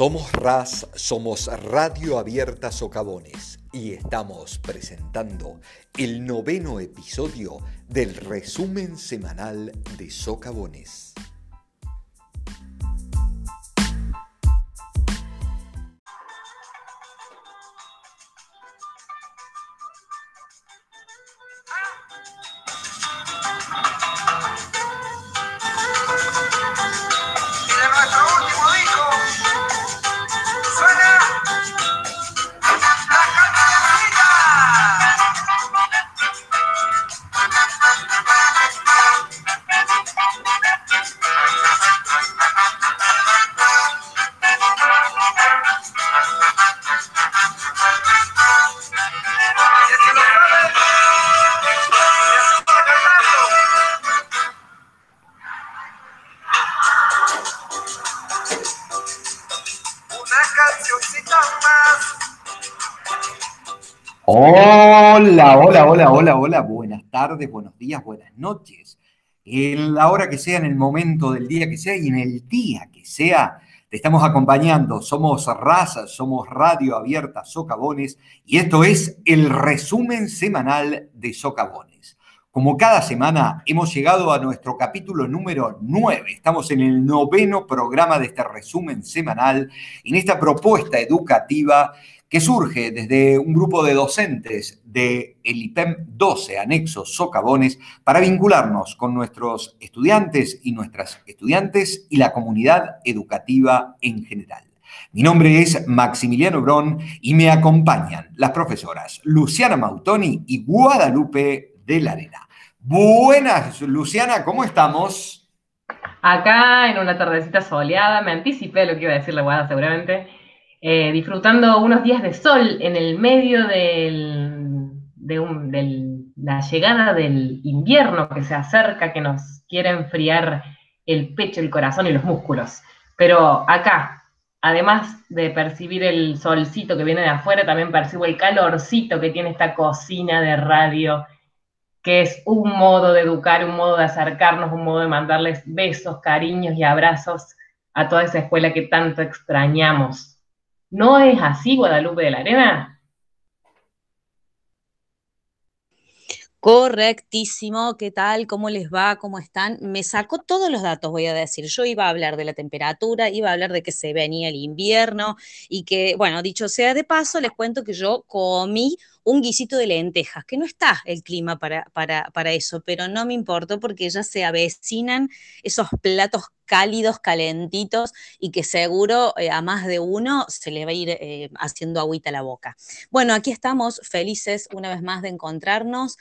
Somos RAS, somos Radio Abierta Socavones y estamos presentando el noveno episodio del resumen semanal de Socavones. Hola, hola, hola, buenas tardes, buenos días, buenas noches. En la hora que sea, en el momento del día que sea y en el día que sea, te estamos acompañando. Somos Raza, somos Radio Abierta Socavones y esto es el resumen semanal de Socavones. Como cada semana, hemos llegado a nuestro capítulo número 9. Estamos en el noveno programa de este resumen semanal, en esta propuesta educativa que surge desde un grupo de docentes de el IPEM 12, anexo Socavones, para vincularnos con nuestros estudiantes y nuestras estudiantes y la comunidad educativa en general. Mi nombre es Maximiliano Brón y me acompañan las profesoras Luciana Mautoni y Guadalupe de la Arena. Buenas, Luciana, ¿cómo estamos? Acá en una tardecita soleada, me anticipé lo que iba a decir la Guada seguramente eh, disfrutando unos días de sol en el medio de la llegada del invierno que se acerca, que nos quiere enfriar el pecho, el corazón y los músculos. Pero acá, además de percibir el solcito que viene de afuera, también percibo el calorcito que tiene esta cocina de radio, que es un modo de educar, un modo de acercarnos, un modo de mandarles besos, cariños y abrazos a toda esa escuela que tanto extrañamos. ¿No es así Guadalupe de la Arena? Correctísimo, ¿qué tal? ¿Cómo les va? ¿Cómo están? Me sacó todos los datos, voy a decir. Yo iba a hablar de la temperatura, iba a hablar de que se venía el invierno y que, bueno, dicho sea de paso, les cuento que yo comí un guisito de lentejas, que no está el clima para, para, eso, pero no me importó porque ya se avecinan esos platos cálidos, calentitos y que seguro eh, a más de uno se le va a ir eh, haciendo agüita la boca. Bueno, aquí estamos felices una vez más de encontrarnos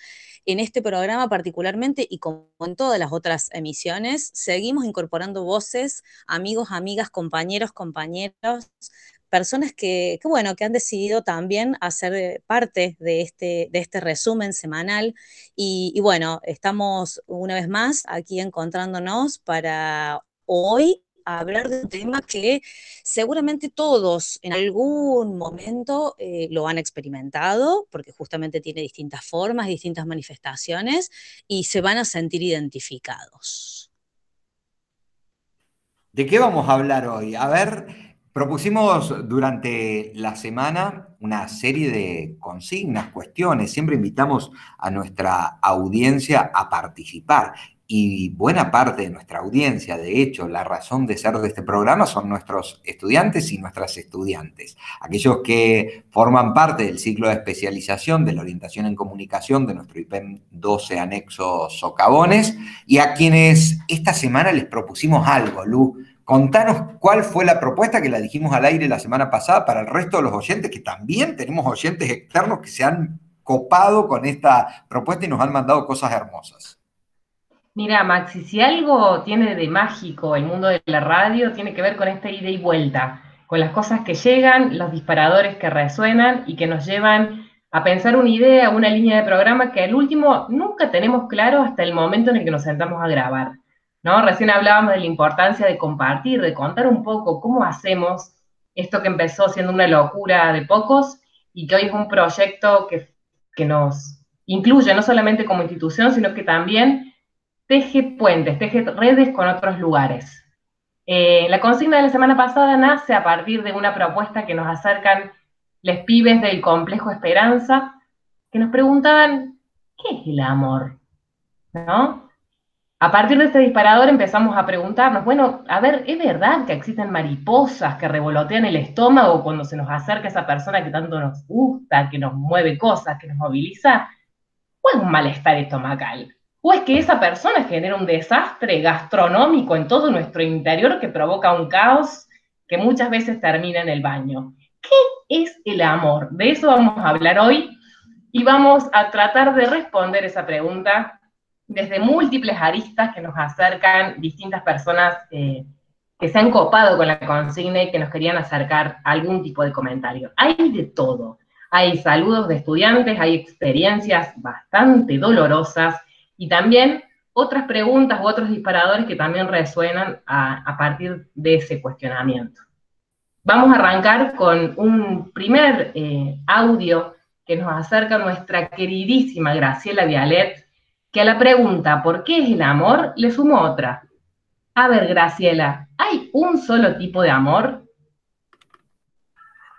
en este programa particularmente y como en todas las otras emisiones, seguimos incorporando voces, amigos, amigas, compañeros, compañeros, personas que, bueno, que han decidido también hacer parte de este, de este resumen semanal. Y, bueno, estamos una vez más aquí encontrándonos para hoy hablar de un tema que seguramente todos en algún momento eh, lo han experimentado, porque justamente tiene distintas formas, distintas manifestaciones, y se van a sentir identificados. ¿De qué vamos a hablar hoy? A ver, Propusimos durante la semana una serie de consignas, cuestiones. Siempre invitamos a nuestra audiencia a participar. Y buena parte de nuestra audiencia, de hecho, la razón de ser de este programa son nuestros estudiantes y nuestras estudiantes. Aquellos que forman parte del ciclo de especialización de la orientación en comunicación de nuestro IPEM 12 anexo Socavones y a quienes esta semana les propusimos algo, Lu Contanos cuál fue la propuesta que la dijimos al aire la semana pasada para el resto de los oyentes, que también tenemos oyentes externos que se han copado con esta propuesta y nos han mandado cosas hermosas. Mira, Maxi, si algo tiene de mágico el mundo de la radio, tiene que ver con esta ida y vuelta, con las cosas que llegan, los disparadores que resuenan y que nos llevan a pensar una idea, una línea de programa que al último nunca tenemos claro hasta el momento en el que nos sentamos a grabar. ¿No? Recién hablábamos de la importancia de compartir, de contar un poco cómo hacemos esto que empezó siendo una locura de pocos y que hoy es un proyecto que, nos incluye no solamente como institución, sino que también teje puentes, teje redes con otros lugares. Eh, la consigna de la semana pasada nace a partir de una propuesta que nos acercan les pibes del complejo Esperanza, que nos preguntaban, ¿qué es el amor? ¿No? A partir de este disparador empezamos a preguntarnos, bueno, a ver, ¿es verdad que existen mariposas que revolotean el estómago cuando se nos acerca esa persona que tanto nos gusta, que nos mueve cosas, que nos moviliza? ¿O es un malestar estomacal? ¿O es que esa persona genera un desastre gastronómico en todo nuestro interior que provoca un caos que muchas veces termina en el baño? ¿Qué es el amor? De eso vamos a hablar hoy y vamos a tratar de responder esa pregunta desde múltiples aristas que nos acercan distintas personas eh, que se han copado con la consigna y que nos querían acercar algún tipo de comentario. Hay de todo. Hay saludos de estudiantes, hay experiencias bastante dolorosas y también otras preguntas u otros disparadores que también resuenan a, partir de ese cuestionamiento. Vamos a arrancar con un primer eh, audio que nos acerca nuestra queridísima Graciela Vialet, que a la pregunta ¿por qué es el amor? le sumo otra. A ver, Graciela, ¿hay un solo tipo de amor?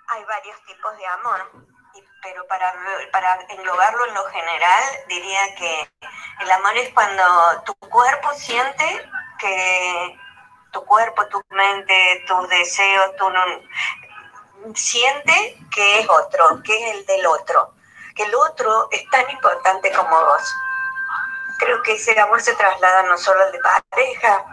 Hay varios tipos de amor, pero para, englobarlo en lo general, diría que el amor es cuando tu cuerpo siente que tu cuerpo, tu mente, tus deseos, tu siente que es otro, que es el del otro, que el otro es tan importante como vos creo que ese amor se traslada no solo al de pareja,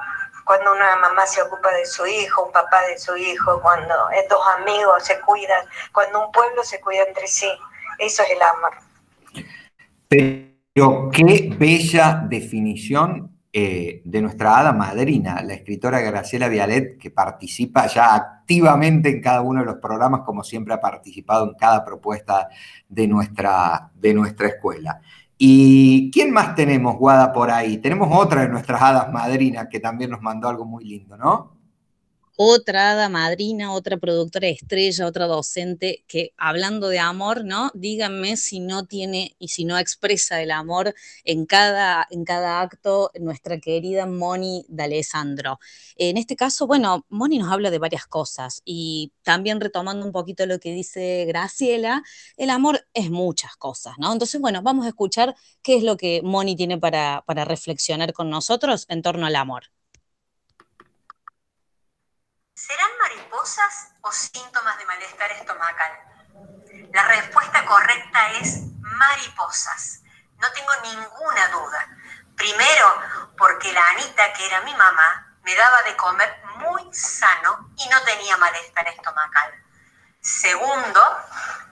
cuando una mamá se ocupa de su hijo, un papá de su hijo, cuando dos amigos se cuidan, cuando un pueblo se cuida entre sí. Eso es el amor. Pero qué bella definición eh, de nuestra hada madrina, la escritora Graciela Vialet, que participa ya activamente en cada uno de los programas, como siempre ha participado en cada propuesta de nuestra, de nuestra escuela. ¿Y quién más tenemos, Guada, por ahí? Tenemos otra de nuestras hadas madrinas que también nos mandó algo muy lindo, ¿no? Otra madrina, otra productora estrella, otra docente que hablando de amor, ¿no? Díganme si no tiene y si no expresa el amor en cada, en cada acto nuestra querida Moni D'Alessandro. En este caso, bueno, Moni nos habla de varias cosas y también retomando un poquito lo que dice Graciela, el amor es muchas cosas, ¿no? Entonces, bueno, vamos a escuchar qué es lo que Moni tiene para, para reflexionar con nosotros en torno al amor. Mariposas o síntomas de malestar estomacal? La respuesta correcta es mariposas. No tengo ninguna duda. Primero, porque la Anita, que era mi mamá, me daba de comer muy sano y no tenía malestar estomacal. Segundo,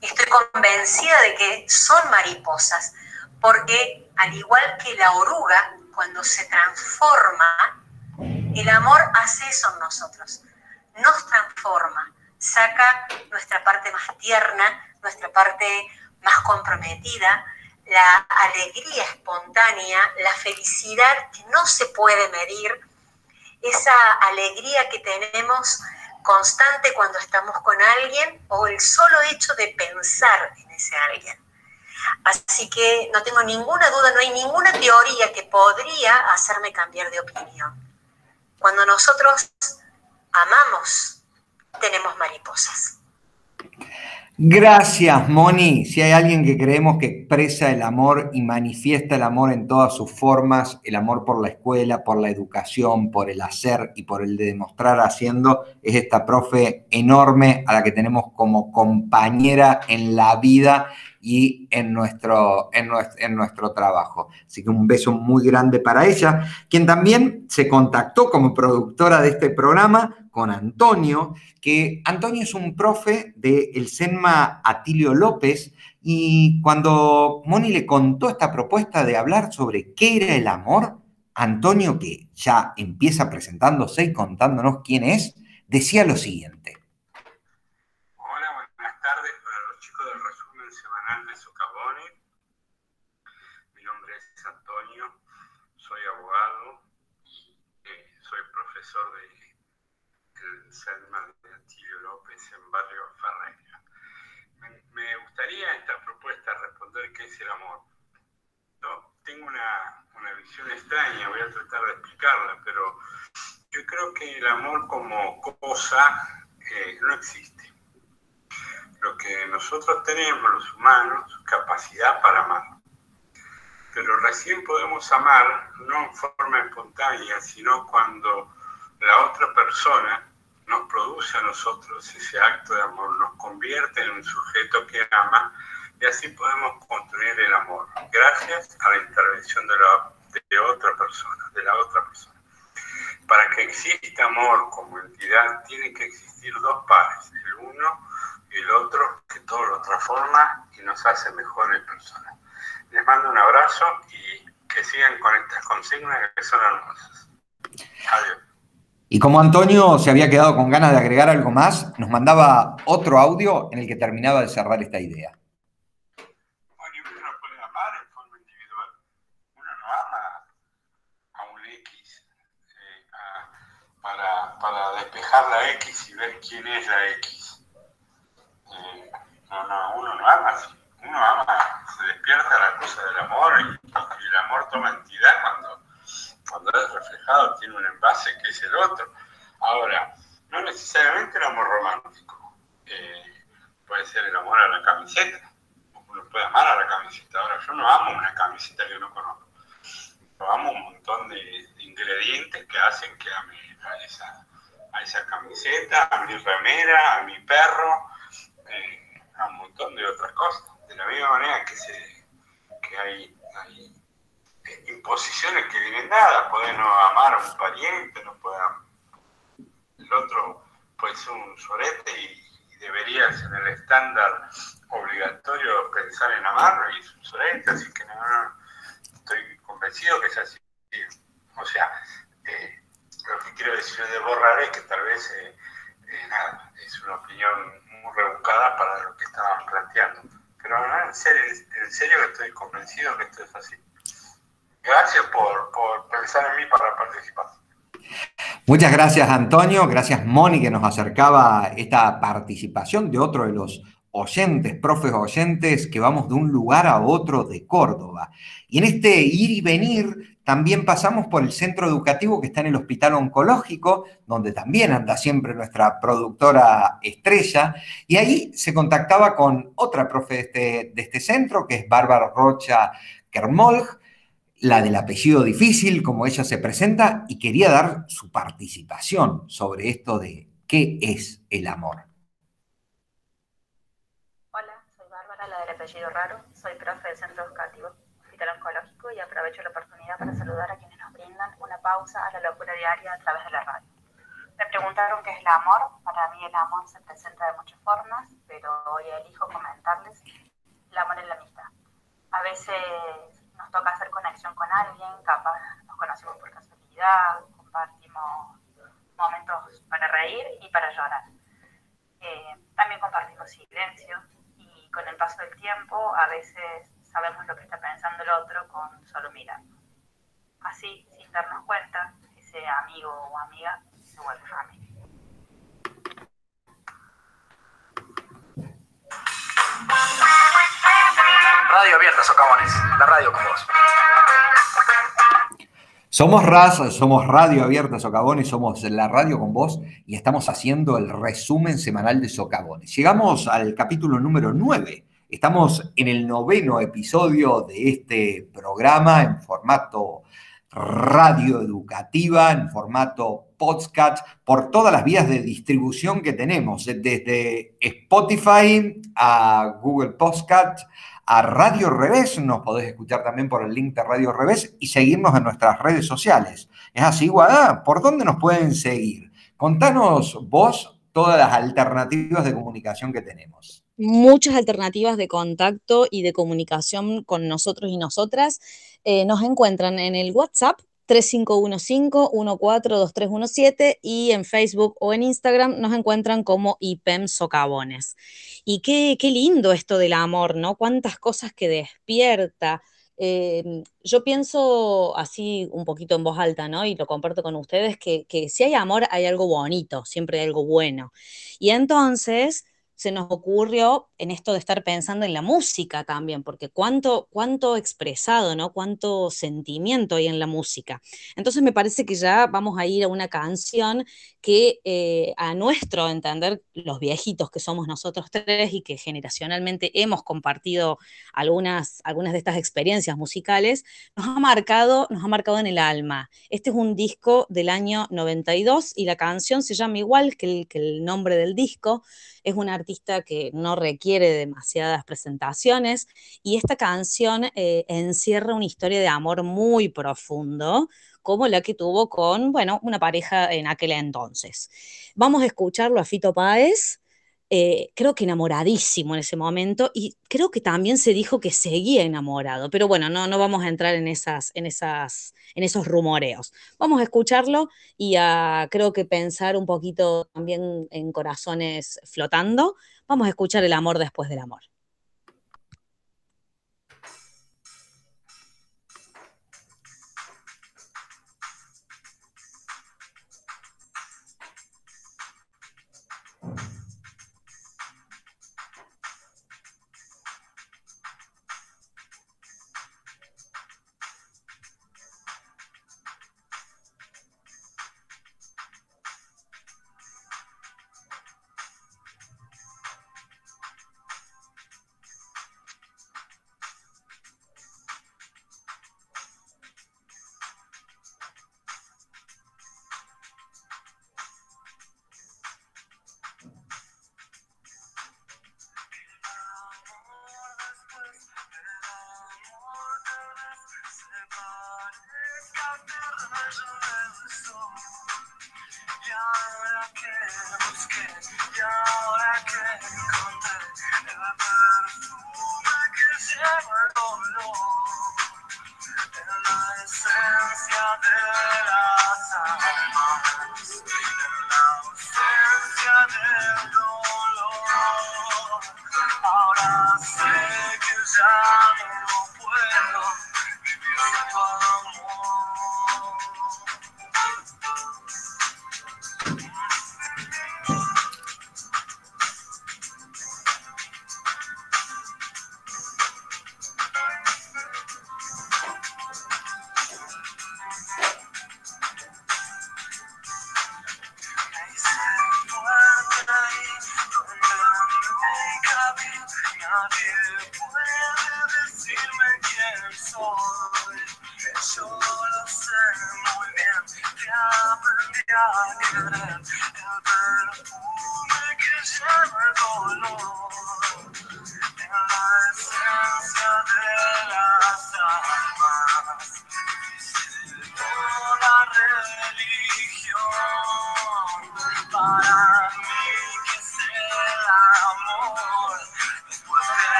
estoy convencida de que son mariposas, porque al igual que la oruga, cuando se transforma, el amor hace eso en nosotros nos transforma, saca nuestra parte más tierna, nuestra parte más comprometida, la alegría espontánea, la felicidad que no se puede medir, esa alegría que tenemos constante cuando estamos con alguien o el solo hecho de pensar en ese alguien. Así que no tengo ninguna duda, no hay ninguna teoría que podría hacerme cambiar de opinión. Cuando nosotros amamos, tenemos mariposas. Gracias, Moni. Si hay alguien que creemos que expresa el amor y manifiesta el amor en todas sus formas, el amor por la escuela, por la educación, por el hacer y por el de demostrar haciendo, es esta profe enorme a la que tenemos como compañera en la vida y en nuestro, en en nuestro trabajo. Así que un beso muy grande para ella, quien también se contactó como productora de este programa con Antonio, que Antonio es un profe del SENMA Atilio López, y cuando Moni le contó esta propuesta de hablar sobre qué era el amor, Antonio, que ya empieza presentándose y contándonos quién es, decía lo siguiente. Hola, buenas tardes para los chicos del resumen semanal de Socavone. Mi nombre es Antonio, soy abogado y eh, soy profesor de Selma de Antillo López en Barrio Ferreira. Me, gustaría esta propuesta responder qué es el amor. No, tengo una, una visión extraña, voy a tratar de explicarla, pero yo creo que el amor como cosa eh, no existe. Lo que nosotros tenemos, los humanos, capacidad para amar. Pero recién podemos amar no en forma espontánea, sino cuando la otra persona nos produce a nosotros ese acto de amor, nos convierte en un sujeto que ama y así podemos construir el amor, gracias a la intervención de, la, de otra persona, de la otra persona. Para que exista amor como entidad, tienen que existir dos pares, el uno y el otro, que todo lo transforma y nos hace mejores personas. Les mando un abrazo y que sigan con estas consignas que son hermosas. Adiós. Y como Antonio se había quedado con ganas de agregar algo más, nos mandaba otro audio en el que terminaba de cerrar esta idea. Para, despejar la X y ver quién es la X. Eh, no, no, uno no ama. Uno ama, se despierta la cosa del amor y, y el amor toma entidad cuando, cuando es reflejado, tiene un envase que es el otro. Ahora, no necesariamente el amor romántico. Eh, puede ser el amor a la camiseta. Uno puede amar a la camiseta. Ahora, yo no amo una camiseta que no conozco. Yo amo un montón de, ingredientes que hacen que ame a esa, a esa camiseta, a mi remera, a mi perro, eh, a un montón de otras cosas. De la misma manera que, se, que hay, imposiciones que vienen dadas. Poder no amar a un pariente, no puede am- el otro puede ser un sorete y, y debería ser el estándar obligatorio pensar en amarlo y es un sorete, así que no, estoy convencido que es así. O sea, eh, lo que quiero decir de borrar es que tal vez, eh, eh, nada, es una opinión muy rebuscada para lo que estaban planteando. Pero en serio, en serio que estoy convencido que esto es así. Gracias por, por pensar en mí para participar. Muchas gracias, Antonio. Gracias, Moni, que nos acercaba esta participación de otro de los oyentes, profes oyentes, que vamos de un lugar a otro de Córdoba. Y en este ir y venir también pasamos por el centro educativo que está en el Hospital Oncológico, donde también anda siempre nuestra productora estrella, y ahí se contactaba con otra profe de este, de este centro, que es Bárbara Rocha Kermolg, la del apellido difícil, como ella se presenta, y quería dar su participación sobre esto de qué es el amor. Hola, soy Bárbara, la del apellido raro. Soy profe del Centro Educativo Hospital Oncológico y aprovecho la oportunidad para saludar a quienes nos brindan una pausa a la locura diaria a través de la radio. Me preguntaron qué es el amor. Para mí el amor se presenta de muchas formas, pero hoy elijo comentarles el amor en la amistad. A veces toca hacer conexión con alguien, capaz nos conocemos por casualidad, compartimos momentos para reír y para llorar. Eh, también compartimos silencio y con el paso del tiempo a veces sabemos lo que está pensando el otro con solo mirar. Así, sin darnos cuenta, ese amigo o amiga se vuelve familia. Radio Abierta Socavones, la radio con vos. Somos Raza, somos Radio Abierta Socavones, somos la radio con vos y estamos haciendo el resumen semanal de Socavones. Llegamos al capítulo número 9. Estamos en el noveno episodio de este programa en formato radio educativa, en formato podcast, por todas las vías de distribución que tenemos, desde Spotify a Google Podcast, a Radio Revés, nos podés escuchar también por el link de Radio Revés y seguirnos en nuestras redes sociales. Es así, Guadá, ¿por dónde nos pueden seguir? Contanos vos todas las alternativas de comunicación que tenemos. Muchas alternativas de contacto y de comunicación con nosotros y nosotras. Eh, nos encuentran en el WhatsApp 3515-142317 y en Facebook o en Instagram nos encuentran como IPEM Socavones. Y qué, qué lindo esto del amor, ¿no? Cuántas cosas que despierta. Eh, yo pienso así un poquito en voz alta, ¿no? Y lo comparto con ustedes, que, que si hay amor hay algo bonito, siempre hay algo bueno. Y entonces se nos ocurrió en esto de estar pensando en la música también, porque cuánto, cuánto expresado, ¿no? Cuánto sentimiento hay en la música. Entonces me parece que ya vamos a ir a una canción que eh, a nuestro entender, los viejitos que somos nosotros tres y que generacionalmente hemos compartido algunas, algunas de estas experiencias musicales, nos ha marcado, nos ha marcado en el alma. Este es un disco del año 92 y la canción se llama igual que el, que el nombre del disco es un artista que no requiere demasiadas presentaciones y esta canción eh, encierra una historia de amor muy profundo, como la que tuvo con, bueno, una pareja en aquel entonces. Vamos a escucharlo a Fito Páez eh, creo que enamoradísimo en ese momento y creo que también se dijo que seguía enamorado, pero bueno, no, no vamos a entrar en, esas, en, esas, en esos rumoreos. Vamos a escucharlo y a creo que pensar un poquito también en corazones flotando. Vamos a escuchar el amor después del amor.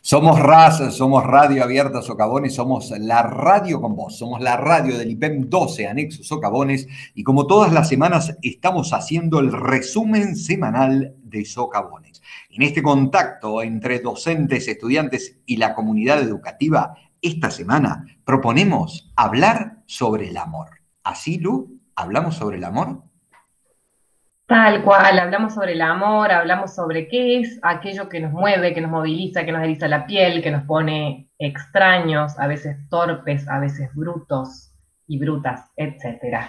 Somos RAS, somos Radio Abierta Socavones, somos la radio con vos, somos la radio del IPEM 12, anexo Socavones, y como todas las semanas estamos haciendo el resumen semanal de Socavones. En este contacto entre docentes, estudiantes y la comunidad educativa, esta semana proponemos hablar sobre el amor. ¿Así, Lu? ¿Hablamos sobre el amor? Tal cual, hablamos sobre el amor, hablamos sobre qué es aquello que nos mueve, que nos moviliza, que nos eriza la piel, que nos pone extraños, a veces torpes, a veces brutos y brutas, etc.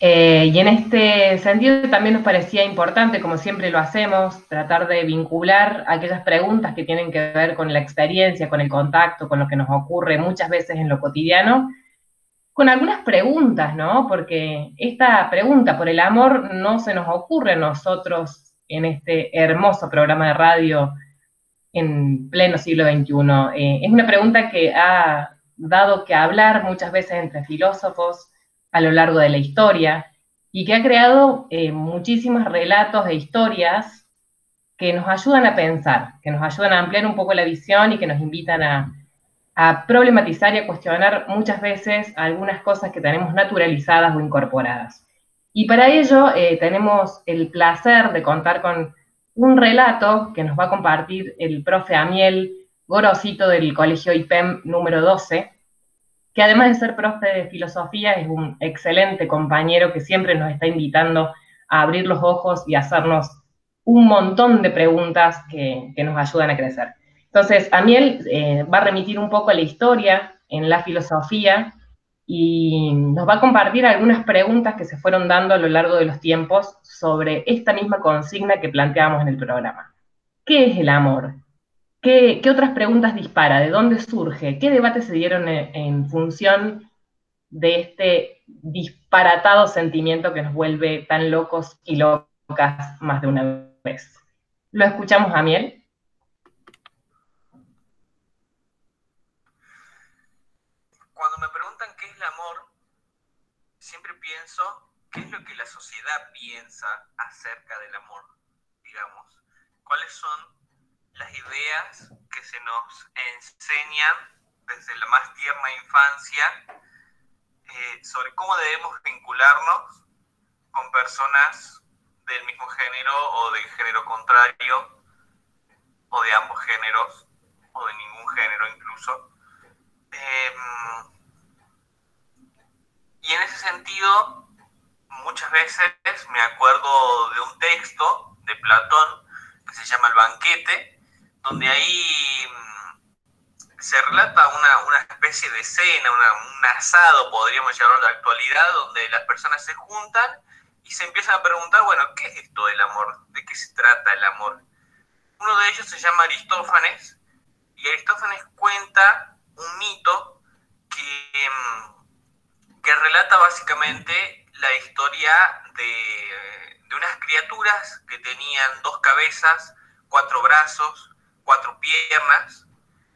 Eh, y en este sentido también nos parecía importante, como siempre lo hacemos, tratar de vincular aquellas preguntas que tienen que ver con la experiencia, con el contacto, con lo que nos ocurre muchas veces en lo cotidiano, con algunas preguntas, ¿no? Porque esta pregunta por el amor no se nos ocurre a nosotros en este hermoso programa de radio en pleno siglo XXI. Eh, es una pregunta que ha dado que hablar muchas veces entre filósofos a lo largo de la historia y que ha creado eh, muchísimos relatos e historias que nos ayudan a pensar, que nos ayudan a ampliar un poco la visión y que nos invitan a, a problematizar y a cuestionar muchas veces algunas cosas que tenemos naturalizadas o incorporadas. Y para ello eh, tenemos el placer de contar con un relato que nos va a compartir el profe Amiel Gorosito del Colegio IPEM número 12, que además de ser profe de filosofía es un excelente compañero que siempre nos está invitando a abrir los ojos y a hacernos un montón de preguntas que nos ayudan a crecer. Entonces, Amiel eh, va a remitir un poco a la historia, en la filosofía, y nos va a compartir algunas preguntas que se fueron dando a lo largo de los tiempos sobre esta misma consigna que planteamos en el programa. ¿Qué es el amor? ¿Qué, otras preguntas dispara? ¿De dónde surge? ¿Qué debates se dieron en función de este disparatado sentimiento que nos vuelve tan locos y locas más de una vez? ¿Lo escuchamos, Amiel? Qué es lo que la sociedad piensa acerca del amor, digamos. ¿Cuáles son las ideas que se nos enseñan desde la más tierna infancia eh, sobre cómo debemos vincularnos con personas del mismo género o del género contrario o de ambos géneros o de ningún género incluso. Em, y en ese sentido, muchas veces me acuerdo de un texto de Platón que se llama El banquete, donde ahí mm, se relata una, especie de escena, un asado, podríamos llamarlo de actualidad, donde las personas se juntan y se empiezan a preguntar, bueno, ¿qué es esto del amor? ¿De qué se trata el amor? Uno de ellos se llama Aristófanes, y Aristófanes cuenta un mito que mm, que relata básicamente la historia de, unas criaturas que tenían dos cabezas, cuatro brazos, cuatro piernas,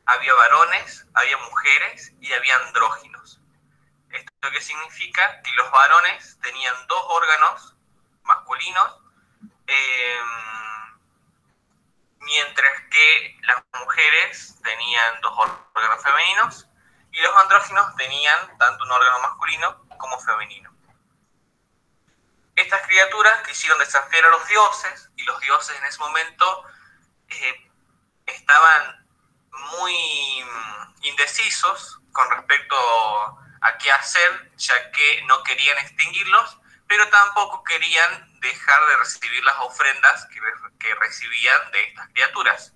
había varones, había mujeres y había andróginos. ¿Esto qué significa? Que los varones tenían dos órganos masculinos, em, mientras que las mujeres tenían dos órganos femeninos y los andróginos tenían tanto un órgano masculino como femenino. Estas criaturas quisieron desafiar a los dioses y los dioses en ese momento eh, estaban muy mm, indecisos con respecto a qué hacer, ya que no querían extinguirlos, pero tampoco querían dejar de recibir las ofrendas que, que recibían de estas criaturas.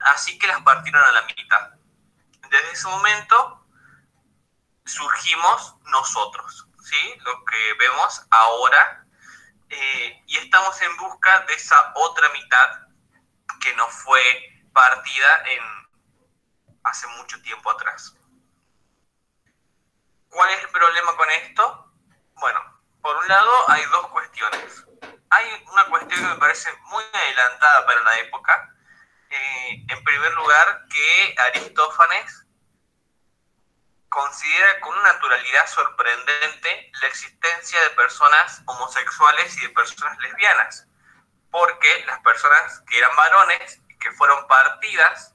Así que las partieron a la mitad. Desde ese momento surgimos nosotros, ¿sí? Lo que vemos ahora, eh, y estamos en busca de esa otra mitad que nos fue partida en hace mucho tiempo atrás. ¿Cuál es el problema con esto? Bueno, por un lado hay dos cuestiones. Hay una cuestión que me parece muy adelantada para la época. Eh, en primer lugar, que Aristófanes considera con una naturalidad sorprendente la existencia de personas homosexuales y de personas lesbianas. porque las personas que eran varones y que fueron partidas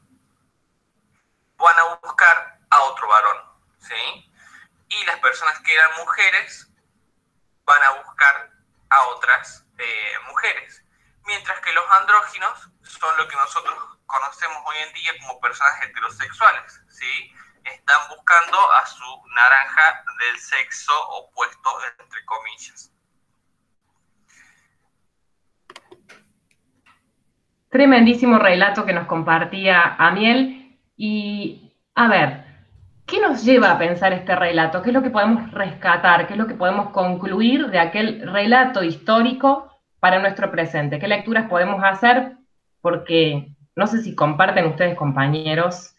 van a buscar a otro varón, ¿sí? Y las personas que eran mujeres van a buscar a otras eh, mujeres, mientras que los andróginos son lo que nosotros conocemos hoy en día como personas heterosexuales, ¿sí? Están buscando a su naranja del sexo opuesto, entre comillas. Tremendísimo relato que nos compartía Amiel. Y a ver, ¿qué nos lleva a pensar este relato? ¿Qué es lo que podemos rescatar? ¿Qué es lo que podemos concluir de aquel relato histórico para nuestro presente? ¿Qué lecturas podemos hacer? Porque no sé si comparten ustedes, compañeros,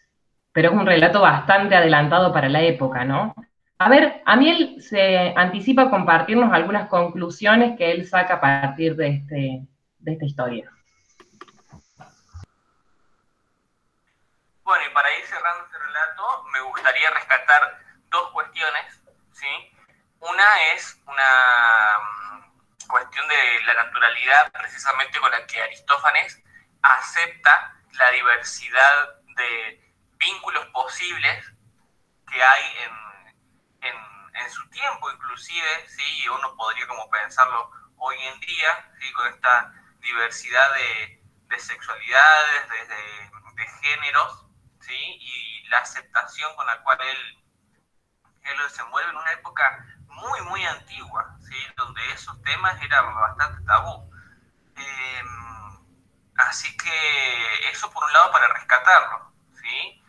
pero es un relato bastante adelantado para la época, ¿no? A ver, Amiel se anticipa a compartirnos algunas conclusiones que él saca a partir de, este, de esta historia. Bueno, y para ir cerrando este relato, me gustaría rescatar dos cuestiones, ¿sí? Una es una mm, cuestión de la naturalidad, precisamente con la que Aristófanes acepta la diversidad de vínculos posibles que hay en, en, en su tiempo, inclusive, ¿sí? Y uno podría como pensarlo hoy en día, ¿sí? Con esta diversidad de, de sexualidades, de, de, géneros, y la aceptación con la cual él, él lo desenvuelve en una época muy, muy antigua, ¿sí? donde esos temas eran bastante tabú. Em, así que eso por un lado para rescatarlo, ¿sí?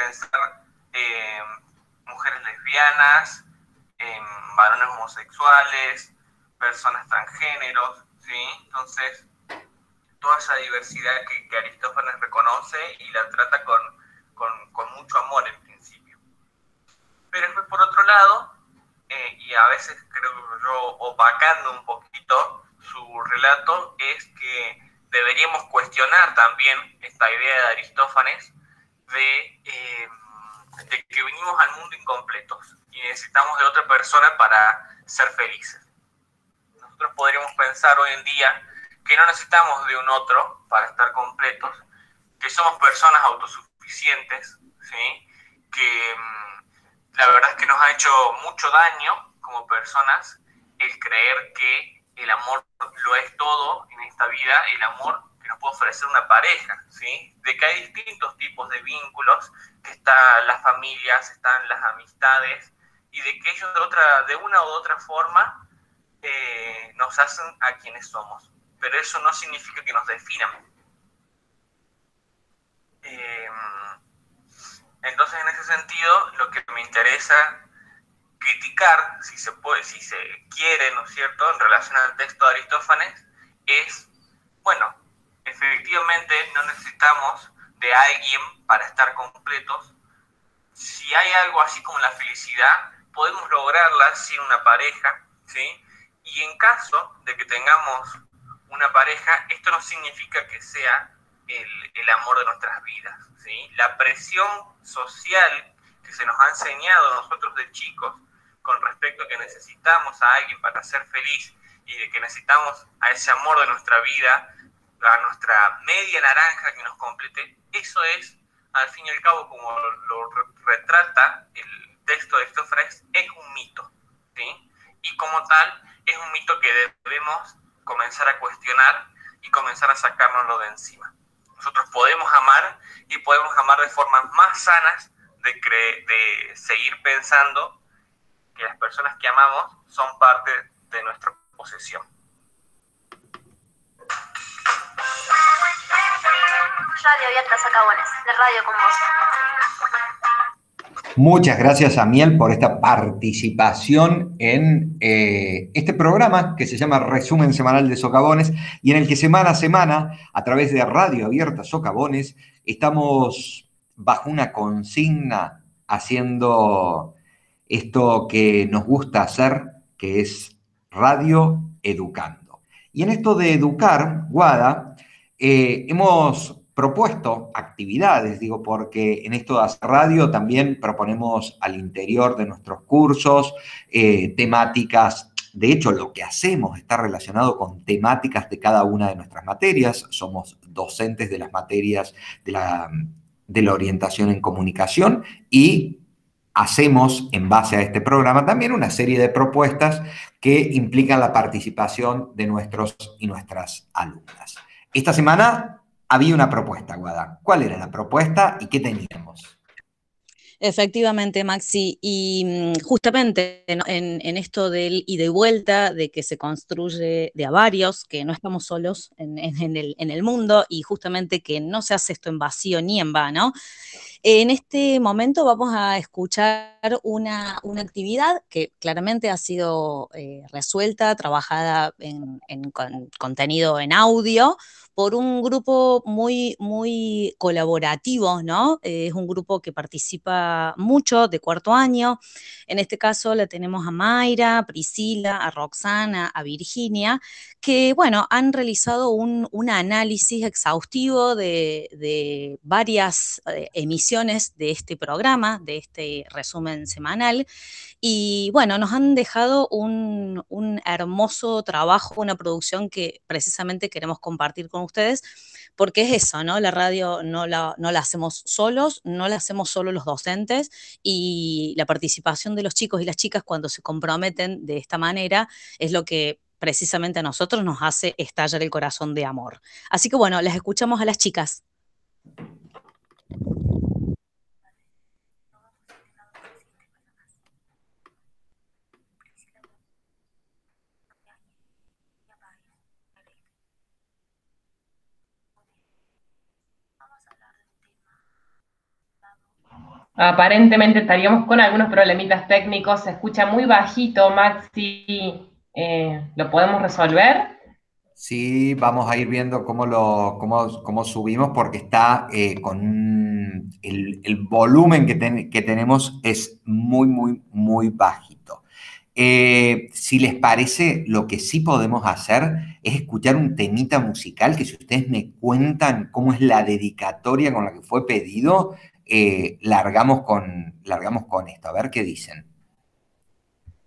Pensar en mujeres lesbianas, en varones homosexuales, personas transgéneros, ¿sí? entonces toda esa diversidad que, Aristófanes reconoce y la trata con, con, mucho amor en principio. Pero después, por otro lado, eh, y a veces creo yo opacando un poquito su relato, es que deberíamos cuestionar también esta idea de Aristófanes de, eh, de que venimos al mundo incompletos y necesitamos de otra persona para ser felices. Nosotros podríamos pensar hoy en día que no necesitamos de un otro para estar completos, que somos personas autosuficientes, ¿sí? que mm, la verdad es que nos ha hecho mucho daño como personas el creer que el amor lo es todo en esta vida, el amor que nos puede ofrecer una pareja, ¿sí? de que hay distintos tipos de vínculos, que están las familias, están las amistades, y de que ellos de, otra, de una u otra forma eh, nos hacen a quienes somos pero eso no significa que nos definan. Em, entonces, en ese sentido, lo que me interesa criticar, si se puede, si se quiere, ¿no es cierto?, en relación al texto de Aristófanes, es, bueno, efectivamente no necesitamos de alguien para estar completos. Si hay algo así como la felicidad, podemos lograrla sin una pareja, ¿sí? Y en caso de que tengamos una pareja, esto no significa que sea el, el amor de nuestras vidas. ¿sí? La presión social que se nos ha enseñado nosotros de chicos con respecto a que necesitamos a alguien para ser feliz y de que necesitamos a ese amor de nuestra vida, a nuestra media naranja que nos complete, eso es, al fin y al cabo, como lo retrata el texto de Aristófanes, es un mito. ¿sí? Y como tal, es un mito que debemos comenzar a cuestionar y comenzar a sacárnoslo de encima. Nosotros podemos amar y podemos amar de formas más sanas de, de seguir pensando que las personas que amamos son parte de nuestra posesión. Radio Abierta Sacabones, la radio con vos. Muchas gracias a Miel por esta participación en eh, este programa que se llama Resumen Semanal de Socavones y en el que semana a semana, a través de Radio Abierta Socavones, estamos bajo una consigna haciendo esto que nos gusta hacer, que es radio educando. Y en esto de educar, Guada, eh, hemos propuesto actividades, digo, porque en esto de hacer radio también proponemos al interior de nuestros cursos eh, temáticas de hecho, lo que hacemos está relacionado con temáticas de cada una de nuestras materias. Somos docentes de las materias de la, de la orientación en comunicación y hacemos en base a este programa también una serie de propuestas que implican la participación de nuestros y nuestras alumnas. Esta semana había una propuesta, Guada. ¿Cuál era la propuesta y qué teníamos? Efectivamente, Maxi, y mm, justamente en, esto del y de vuelta, de que se construye de a varios, que no estamos solos en el mundo y justamente que no se hace esto en vacío ni en vano, en este momento vamos a escuchar una, actividad que claramente ha sido eh, resuelta, trabajada en, contenido en audio por un grupo muy, muy colaborativo, ¿no? Eh, es un grupo que participa mucho de cuarto año. En este caso la tenemos a Mayra, Priscila, a Roxana, a Virginia, que, bueno, han realizado un, análisis exhaustivo de, varias eh, emisiones de este programa, de este resumen semanal, y bueno, nos han dejado un, hermoso trabajo, una producción que precisamente queremos compartir con ustedes, porque es eso, ¿no? La radio no la hacemos solos, no la hacemos solo los docentes, y la participación de los chicos y las chicas cuando se comprometen de esta manera es lo que precisamente a nosotros nos hace estallar el corazón de amor. Así que bueno, las escuchamos a las chicas. Aparentemente estaríamos con algunos problemitas técnicos, se escucha muy bajito, Maxi. Eh, ¿Lo podemos resolver? Sí, vamos a ir viendo cómo lo cómo, subimos porque está eh, con el, volumen que, que, tenemos es muy, muy, muy bajito. Eh, si les parece, lo que sí podemos hacer es escuchar un temita musical que si ustedes me cuentan cómo es la dedicatoria con la que fue pedido, largamos, con, largamos con esto, a ver qué dicen.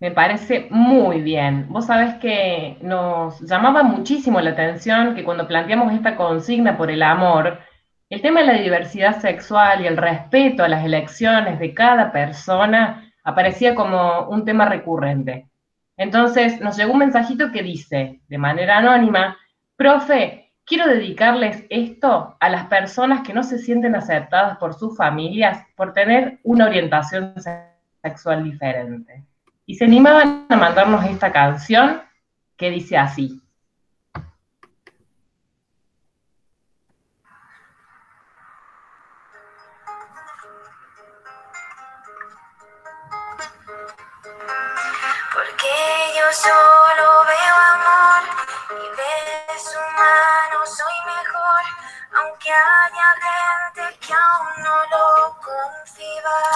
Me parece muy bien. Vos sabés que nos llamaba muchísimo la atención que cuando planteamos esta consigna por el amor, el tema de la diversidad sexual y el respeto a las elecciones de cada persona aparecía como un tema recurrente. Entonces nos llegó un mensajito que dice, de manera anónima, profe, quiero dedicarles esto a las personas que no se sienten aceptadas por sus familias por tener una orientación sexual diferente y se animaban a mandarnos esta canción que dice así. Porque yo solo veo amor aunque haya gente que aún no lo conciba.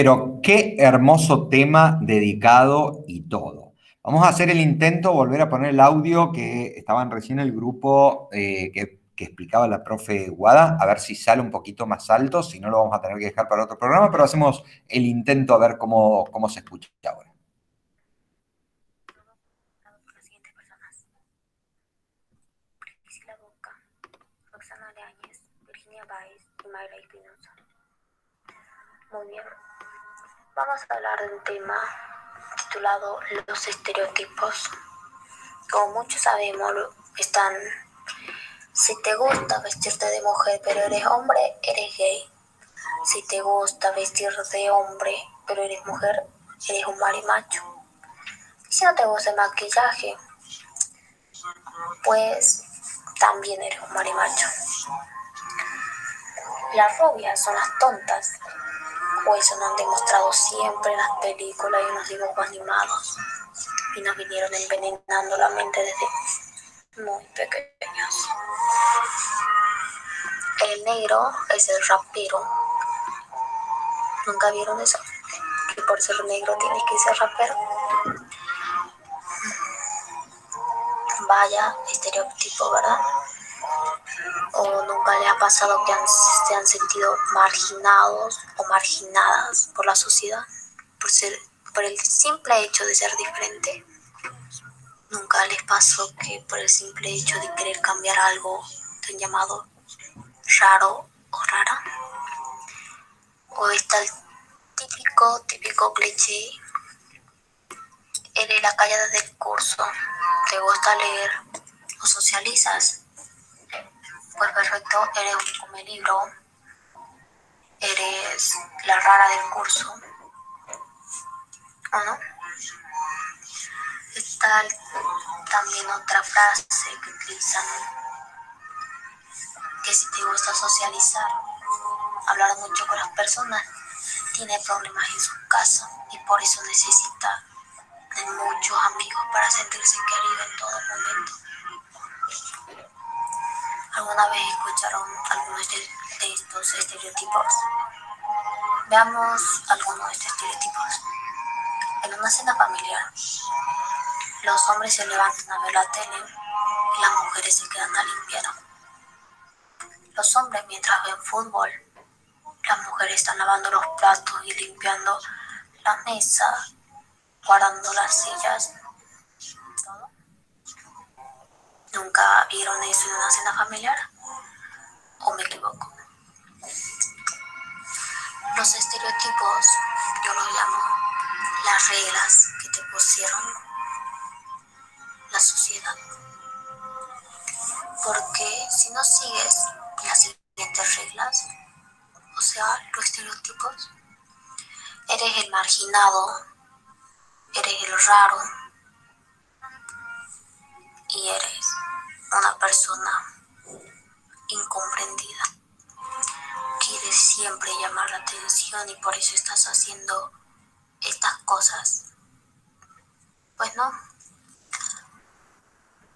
Pero qué hermoso tema dedicado y todo. Vamos a hacer el intento, volver a poner el audio que estaban recién el grupo, eh, que, explicaba la profe Guada, a ver si sale un poquito más alto, si no lo vamos a tener que dejar para otro programa, pero hacemos el intento a ver cómo, cómo se escucha ahora. Muy bien. Vamos a hablar de un tema titulado Los estereotipos. Como muchos sabemos, están... Si te gusta vestirte de mujer pero eres hombre, eres gay. Si te gusta vestir de hombre pero eres mujer, eres un marimacho. Y si no te gusta el maquillaje, pues también eres un marimacho. Las rubias son las tontas, o eso nos han demostrado siempre en las películas y en los dibujos animados. Y nos vinieron envenenando la mente desde muy pequeños. El negro es el rapero. ¿Nunca vieron eso? Que por ser negro tienes que ser rapero. Vaya estereotipo, ¿verdad? ¿O nunca le ha pasado que han- se han sentido marginados o marginadas por la sociedad por, ser, por el simple hecho de ser diferente? ¿Nunca les pasó que por el simple hecho de querer cambiar algo te han llamado raro o rara? ¿O está el típico, típico cliché? Eres la callada del curso, te gusta leer o socializas. Pues perfecto, eres un come libro, eres la rara del curso, ¿o no? Está también otra frase que utilizan, que si te gusta socializar, hablar mucho con las personas, tiene problemas en su casa y por eso necesita de muchos amigos para sentirse querido en todo momento. ¿Alguna vez escucharon algunos de, estos estereotipos? Veamos algunos de estos estereotipos. En una cena familiar, los hombres se levantan a ver la tele y las mujeres se quedan a limpiar. Los hombres mientras ven fútbol, las mujeres están lavando los platos y limpiando la mesa, guardando las sillas, todo. ¿Nunca vieron eso en una cena familiar? ¿O me equivoco? Los estereotipos, yo los llamo las reglas que te pusieron la sociedad. Porque si no sigues las siguientes reglas, o sea, los estereotipos, eres el marginado, eres el raro y eres una persona incomprendida. Quieres siempre llamar la atención y por eso estás haciendo estas cosas. Pues no.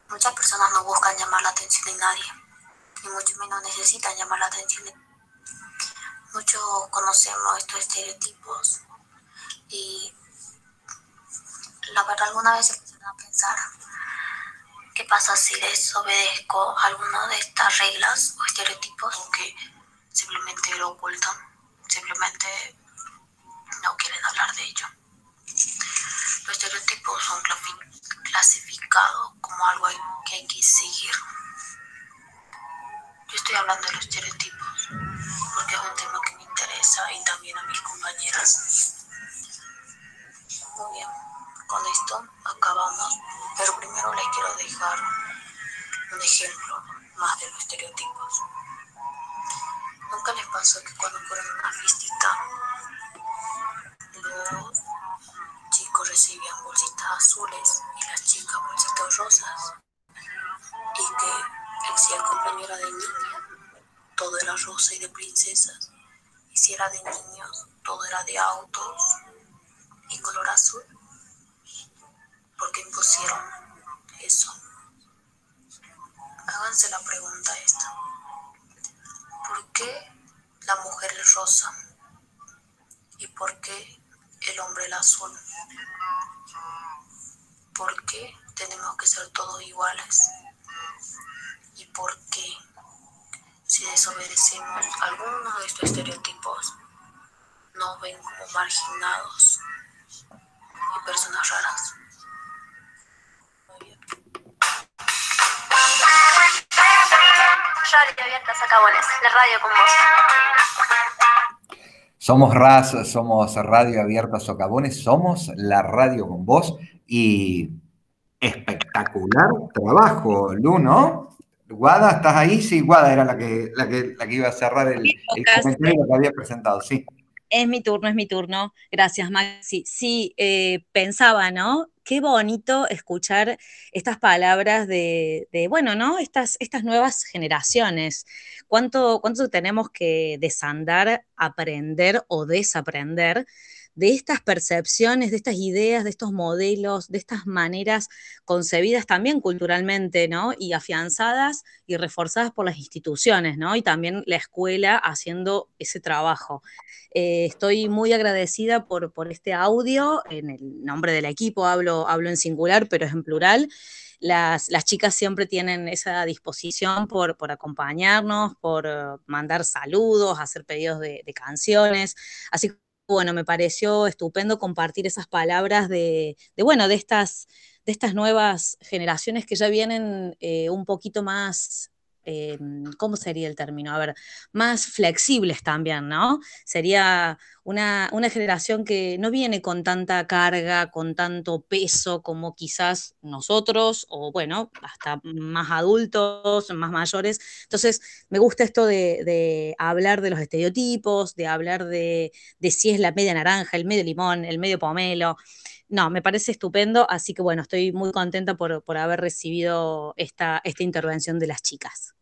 Muchas personas no buscan llamar la atención de nadie, ni mucho menos necesitan llamar la atención de Muchos conocemos estos estereotipos y la verdad alguna vez se a pensar qué pasa si les obedezco alguna de estas reglas o estereotipos que simplemente lo ocultan, simplemente no quieren hablar de ello. Los estereotipos son clasi- clasificados como algo que hay que seguir. Yo estoy hablando de los estereotipos porque es un tema que me interesa y también a mis compañeras. Muy bien, con esto acabamos, pero primero les quiero dejar un ejemplo más de los estereotipos. ¿Nunca les pasó que cuando fueron iguales? ¿Y por qué si desobedecemos alguno de estos estereotipos, nos ven como marginados y personas raras. Radio Abierta Sacabones, la radio con vos. Somos RAS, somos Radio Abierta Socavones, somos la radio con vos y espectacular trabajo, Lu, ¿no? Guada, ¿estás ahí? Sí, Guada era la que, la que, la que iba a cerrar el, el comentario que había presentado, sí. Es mi turno, es mi turno. Gracias, Maxi. Sí, eh, pensaba, ¿no? Qué bonito escuchar estas palabras de, de, bueno, ¿no? Estas, estas nuevas generaciones. ¿Cuánto, ¿Cuánto tenemos que desandar, aprender o desaprender de estas percepciones, de estas ideas, de estos modelos, de estas maneras concebidas también culturalmente, ¿no? Y afianzadas y reforzadas por las instituciones, ¿no? Y también la escuela haciendo ese trabajo. Eh, estoy muy agradecida por, por este audio, en el nombre del equipo hablo, hablo en singular, pero es en plural. Las, las, chicas siempre tienen esa disposición por, por acompañarnos, por uh, mandar saludos, hacer pedidos de, de canciones. Así bueno, me pareció estupendo compartir esas palabras de, de bueno, de estas, de estas nuevas generaciones que ya vienen eh, un poquito más eh, ¿cómo sería el término? A ver, más flexibles también, ¿no? Sería una, una, generación que no viene con tanta carga, con tanto peso como quizás nosotros, o bueno, hasta más adultos, más mayores. Entonces, me gusta esto de, hablar de los estereotipos, de hablar de si es la media naranja, el medio limón, el medio pomelo no, me parece estupendo, así que bueno, estoy muy contenta por, por haber recibido esta, esta intervención de las chicas.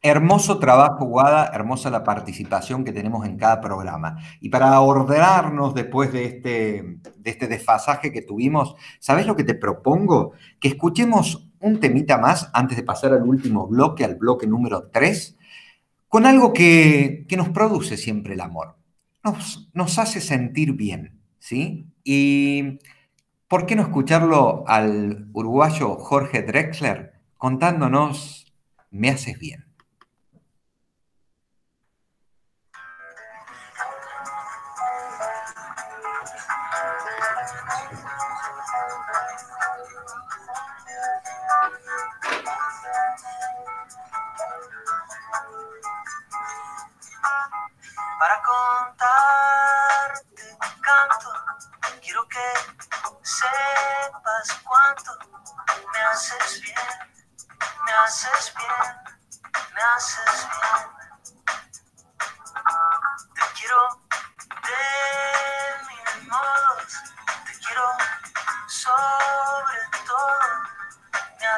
Hermoso trabajo, Guada, hermosa la participación que tenemos en cada programa. Y para ordenarnos después de este, de este desfasaje que tuvimos, ¿sabes lo que te propongo? Que escuchemos un temita más antes de pasar al último bloque, al bloque número 3, con algo que, que nos produce siempre el amor. Nos, nos hace sentir bien, ¿sí? Y ¿por qué no escucharlo al uruguayo Jorge Drexler contándonos, me haces bien?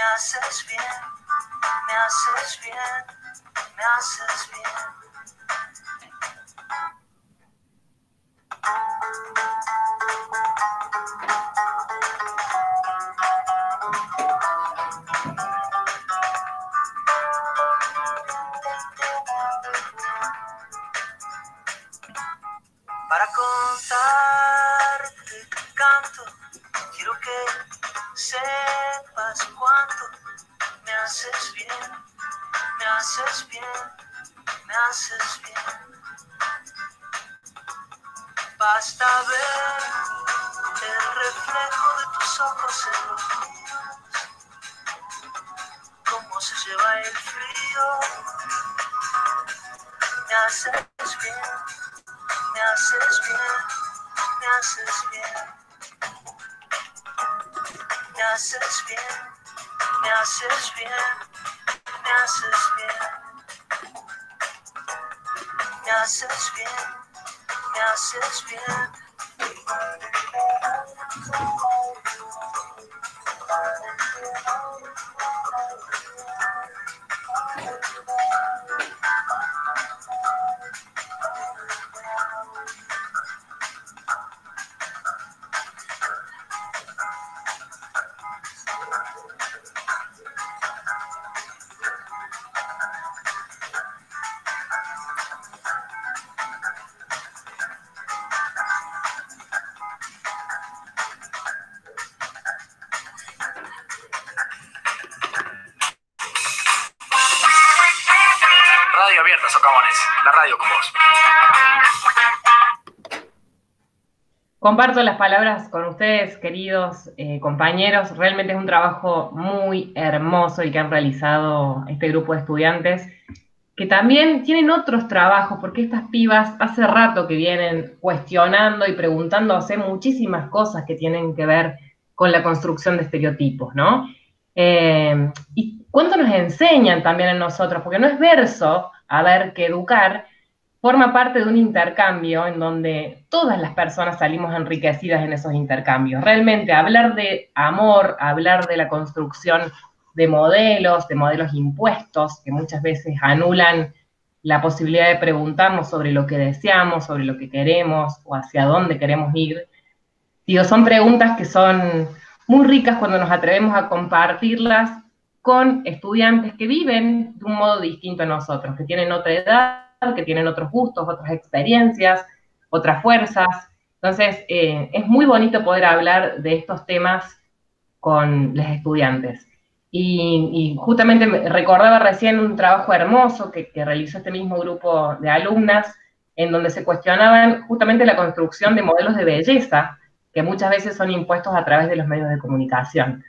me haces bien, me haces bien, me haces bien. Para Comparto las palabras con ustedes, queridos eh, compañeros. Realmente es un trabajo muy hermoso el que han realizado este grupo de estudiantes, que también tienen otros trabajos, porque estas pibas hace rato que vienen cuestionando y preguntándose muchísimas cosas que tienen que ver con la construcción de estereotipos, ¿no? Eh, y cuánto nos enseñan también a nosotros, porque no es verso a ver que educar, forma parte de un intercambio en donde todas las personas salimos enriquecidas en esos intercambios. Realmente hablar de amor, hablar de la construcción de modelos, de modelos impuestos, que muchas veces anulan la posibilidad de preguntarnos sobre lo que deseamos, sobre lo que queremos o hacia dónde queremos ir. Digo, son preguntas que son muy ricas cuando nos atrevemos a compartirlas con estudiantes que viven de un modo distinto a nosotros, que tienen otra edad, que tienen otros gustos, otras experiencias, otras fuerzas. Entonces, eh, es muy bonito poder hablar de estos temas con los estudiantes. Y, justamente recordaba recién un trabajo hermoso que, que, realizó este mismo grupo de alumnas, en donde se cuestionaban justamente la construcción de modelos de belleza, que muchas veces son impuestos a través de los medios de comunicación.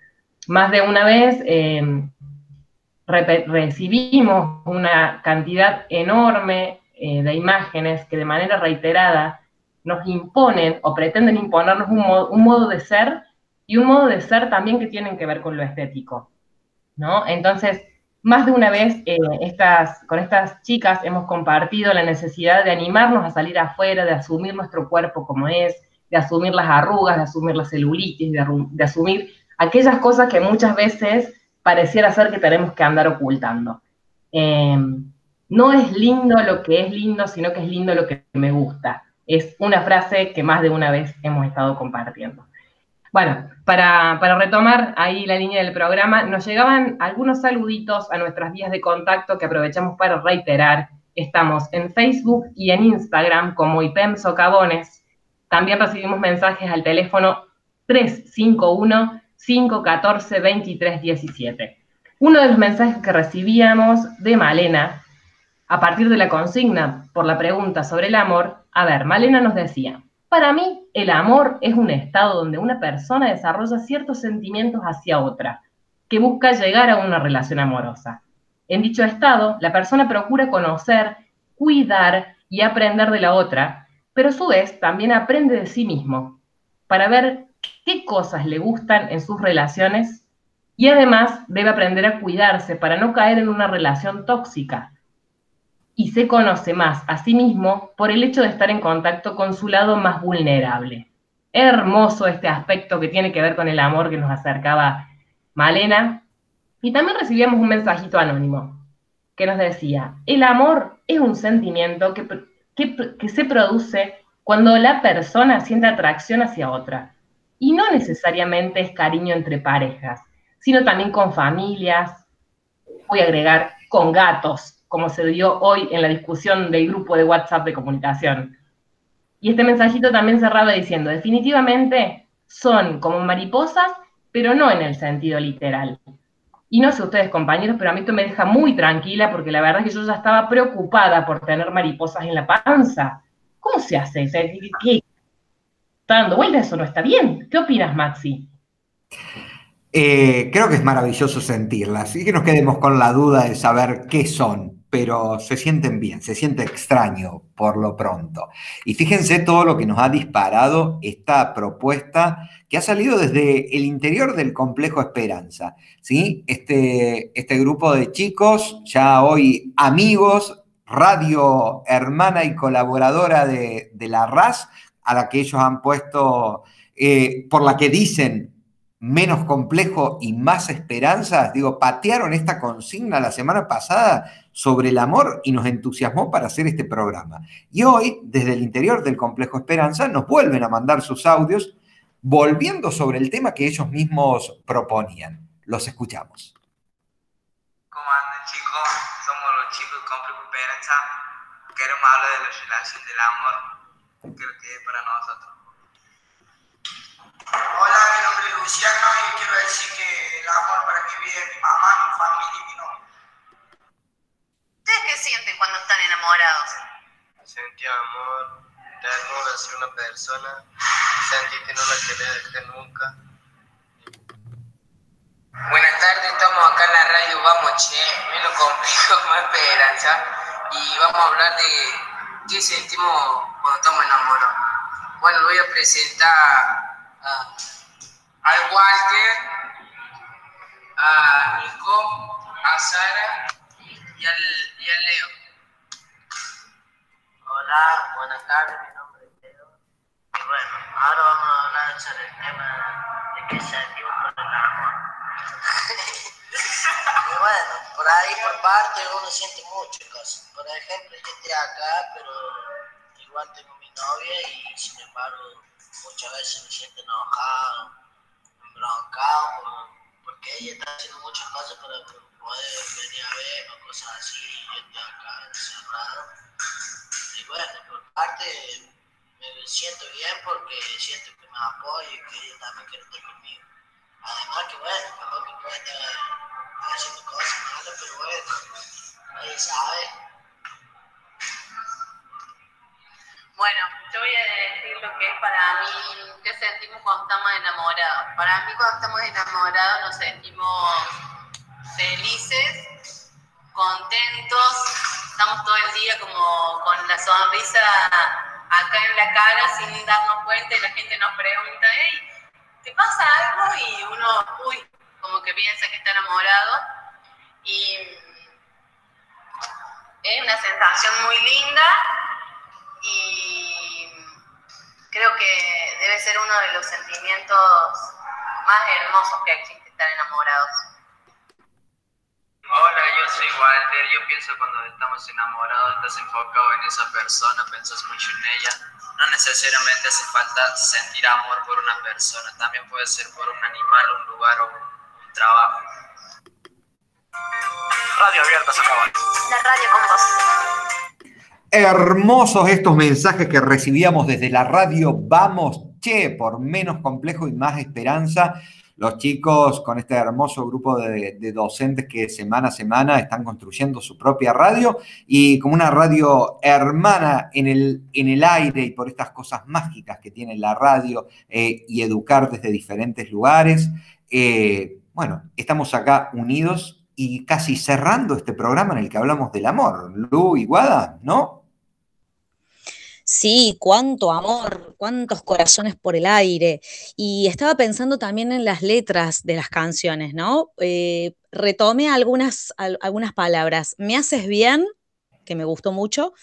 Más de una vez eh, recibimos una cantidad enorme eh, de imágenes que de manera reiterada nos imponen o pretenden imponernos un modo, un modo, de ser y un modo de ser también que tienen que ver con lo estético, ¿no? Entonces, más de una vez eh, estas, con estas chicas hemos compartido la necesidad de animarnos a salir afuera, de asumir nuestro cuerpo como es, de asumir las arrugas, de asumir la celulitis, de, de asumir aquellas cosas que muchas veces pareciera ser que tenemos que andar ocultando. Eh, no es lindo lo que es lindo, sino que es lindo lo que me gusta. Es una frase que más de una vez hemos estado compartiendo. Bueno, para, para, retomar ahí la línea del programa, nos llegaban algunos saluditos a nuestras vías de contacto que aprovechamos para reiterar. Estamos en Facebook y en Instagram como IPEM Socavones. También recibimos mensajes al teléfono 351 514 2317. Uno de los mensajes que recibíamos de Malena, a partir de la consigna por la pregunta sobre el amor, a ver, Malena nos decía, para mí el amor es un estado donde una persona desarrolla ciertos sentimientos hacia otra, que busca llegar a una relación amorosa. En dicho estado, la persona procura conocer, cuidar y aprender de la otra, pero a su vez también aprende de sí mismo, para ver qué cosas le gustan en sus relaciones y además debe aprender a cuidarse para no caer en una relación tóxica. Y se conoce más a sí mismo por el hecho de estar en contacto con su lado más vulnerable. Hermoso este aspecto que tiene que ver con el amor que nos acercaba Malena. Y también recibíamos un mensajito anónimo que nos decía, el amor es un sentimiento que, que, que se produce cuando la persona siente atracción hacia otra y no necesariamente es cariño entre parejas, sino también con familias, voy a agregar con gatos, como se dio hoy en la discusión del grupo de WhatsApp de comunicación. Y este mensajito también cerraba diciendo, definitivamente son como mariposas, pero no en el sentido literal. Y no sé ustedes, compañeros, pero a mí esto me deja muy tranquila porque la verdad es que yo ya estaba preocupada por tener mariposas en la panza. ¿Cómo se hace? ¿Qué, dando vueltas, eso no está bien. ¿Qué opinas, Maxi? Eh, creo que es maravilloso sentirlas y que nos quedemos con la duda de saber qué son, pero se sienten bien, se siente extraño por lo pronto. Y fíjense todo lo que nos ha disparado esta propuesta que ha salido desde el interior del complejo Esperanza. ¿sí? Este, este grupo de chicos, ya hoy amigos, radio hermana y colaboradora de, de la RAS, a la que ellos han puesto, eh, por la que dicen menos complejo y más esperanza, digo, patearon esta consigna la semana pasada sobre el amor y nos entusiasmó para hacer este programa. Y hoy, desde el interior del complejo Esperanza, nos vuelven a mandar sus audios volviendo sobre el tema que ellos mismos proponían. Los escuchamos. ¿Cómo andan chicos? Somos los chicos del complejo Esperanza. Queremos hablar de la relación del amor. Creo que es para nosotros. Hola, mi nombre es Luciano y quiero decir que el amor para mi vida es mi mamá, mi familia y mi novio. ¿Ustedes qué sienten cuando están enamorados? Sentir amor, ternura hacia una persona, sentir que no la querés dejar nunca. Buenas tardes, estamos acá en la radio Vamos Che, menos complejo, más esperanza, y vamos a hablar de qué sentimos cuando estamos enamorados. Bueno, voy a presentar a, al Walter, a Nico, a Sara y al, y al Leo. Hola, buenas tardes, mi nombre es Leo. Y bueno, ahora vamos a hablar sobre el tema de qué sentimos por el amor. y bueno, por ahí por parte uno siente muchas cosas. Por ejemplo, yo estoy acá, pero igual tengo mi novia y sin embargo muchas veces me siento enojado, embroncado, por, porque ella está haciendo muchas cosas para poder venir a ver o cosas así, y yo estoy acá encerrado. Y bueno, por parte me siento bien porque siento que me apoya y que ella también quiere estar conmigo. Además que bueno, capaz que puede estar haciendo cosas malas, pero bueno, nadie sabe. Bueno, yo voy a decir lo que es para mí, qué sentimos cuando estamos enamorados. Para mí cuando estamos enamorados nos sentimos felices, contentos, estamos todo el día como con la sonrisa acá en la cara sin darnos cuenta y la gente nos pregunta, hey, ¿te pasa algo? Y uno, uy, como que piensa que está enamorado. Y es una sensación muy linda y creo que debe ser uno de los sentimientos más hermosos que existe estar enamorados. Hola, yo soy Walter. Yo pienso cuando estamos enamorados, estás enfocado en esa persona, pensás mucho en ella. No necesariamente hace falta sentir amor por una persona, también puede ser por un animal, un lugar o un trabajo. Radio Abierta Socavón. La radio con vos. Hermosos estos mensajes que recibíamos desde la radio Vamos Che, por menos complejo y más esperanza. Los chicos con este hermoso grupo de, de, docentes que semana a semana están construyendo su propia radio y como una radio hermana en el, en el aire y por estas cosas mágicas que tiene la radio eh, y educar desde diferentes lugares. Eh, bueno, estamos acá unidos y casi cerrando este programa en el que hablamos del amor. Lu y Guada, ¿no? Sí, cuánto amor, cuántos corazones por el aire. Y estaba pensando también en las letras de las canciones, ¿no? Eh, retomé algunas, al, algunas palabras. Me haces bien, que me gustó mucho.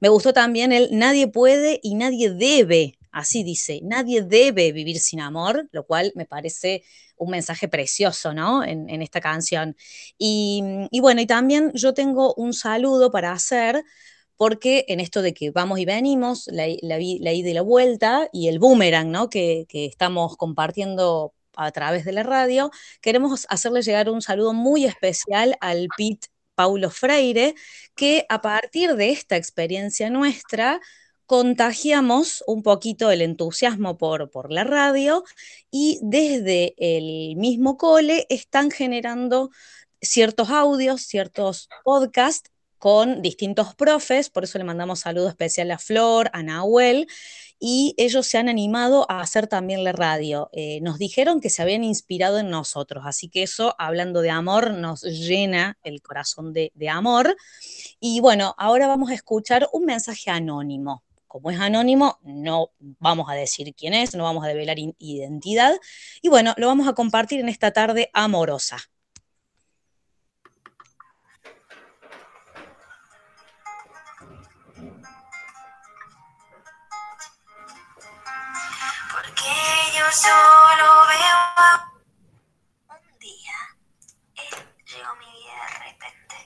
Me gustó también el nadie puede y nadie debe, así dice, nadie debe vivir sin amor, lo cual me parece un mensaje precioso, ¿no? En, esta canción. Y, y bueno, y también yo tengo un saludo para hacer porque en esto de que vamos y venimos, la, la, la ida y la vuelta y el boomerang ¿no? que, que, estamos compartiendo a través de la radio, queremos hacerle llegar un saludo muy especial al PIT Paulo Freire, que a partir de esta experiencia nuestra, contagiamos un poquito el entusiasmo por, por la radio y desde el mismo cole están generando ciertos audios, ciertos podcasts con distintos profes, por eso le mandamos saludo especial a Flor, a Nahuel, y ellos se han animado a hacer también la radio. Eh, nos dijeron que se habían inspirado en nosotros, así que eso, hablando de amor, nos llena el corazón de, de amor. Y bueno, ahora vamos a escuchar un mensaje anónimo como es anónimo, no vamos a decir quién es, no vamos a develar identidad. Y bueno, lo vamos a compartir en esta tarde amorosa. Porque yo solo veo a un día, él llegó mi vida de repente,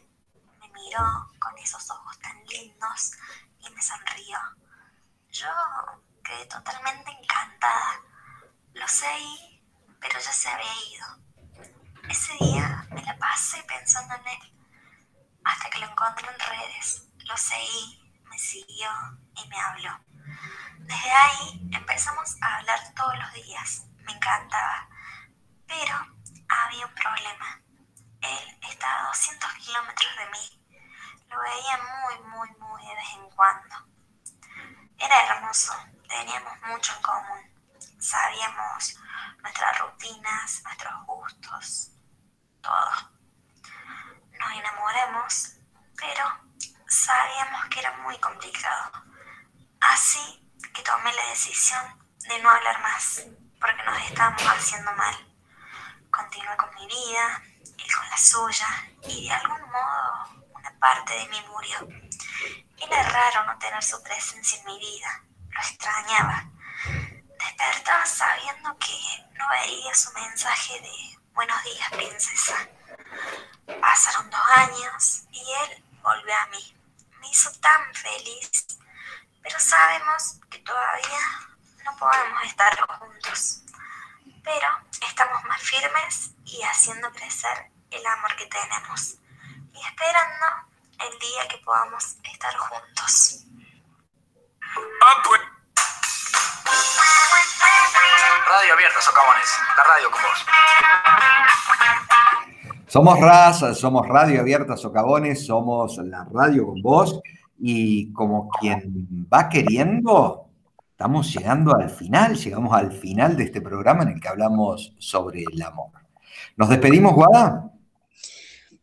me miró con esos ojos tan lindos y me sonrió. Yo quedé totalmente encantada. Lo seguí, pero ya se había ido. Ese día me la pasé pensando en él, hasta que lo encontré en redes. Lo seguí, me siguió y me habló. Desde ahí empezamos a hablar todos los días. Me encantaba. Pero había un problema. Él estaba a 200 kilómetros de mí. Lo veía muy, muy, muy de vez en cuando. Era hermoso. Teníamos mucho en común. Sabíamos nuestras rutinas, nuestros gustos, todo. Nos enamoramos, pero sabíamos que era muy complicado. Así que tomé la decisión de no hablar más, porque nos estábamos haciendo mal. Continué con mi vida, él con la suya, y de algún modo una parte de mí murió. Era raro no tener su presencia en mi vida, lo extrañaba. Despertaba sabiendo que no vería su mensaje de buenos días, princesa. Pasaron dos años y él volvió a mí. Me hizo tan feliz, pero sabemos que todavía no podemos estar juntos. Pero estamos más firmes y haciendo crecer el amor que tenemos y esperando el día que podamos estar juntos. Radio Abierta, Socavones. La radio con vos. Somos raza, somos Radio Abierta Socavones, somos la radio con vos y como quien va queriendo, estamos llegando al final, llegamos al final de este programa en el que hablamos sobre el amor. ¿Nos despedimos, Guada?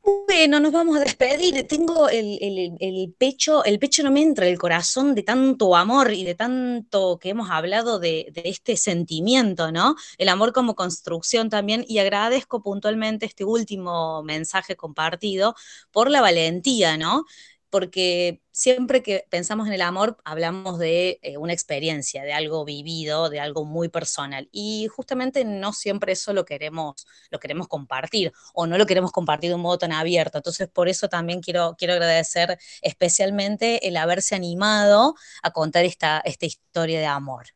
Bueno, nos vamos a despedir. Tengo el, el- el pecho, el pecho no me entra, el corazón de tanto amor y de tanto que hemos hablado de, de este sentimiento, ¿no? El amor como construcción también. Y agradezco puntualmente este último mensaje compartido por la valentía, ¿no? Porque siempre que pensamos en el amor, hablamos de eh, una experiencia, de algo vivido, de algo muy personal. Y justamente no siempre eso lo queremos, lo queremos compartir o no lo queremos compartir de un modo tan abierto. Entonces, por eso también quiero, quiero agradecer especialmente el haberse animado a contar esta, esta historia de amor.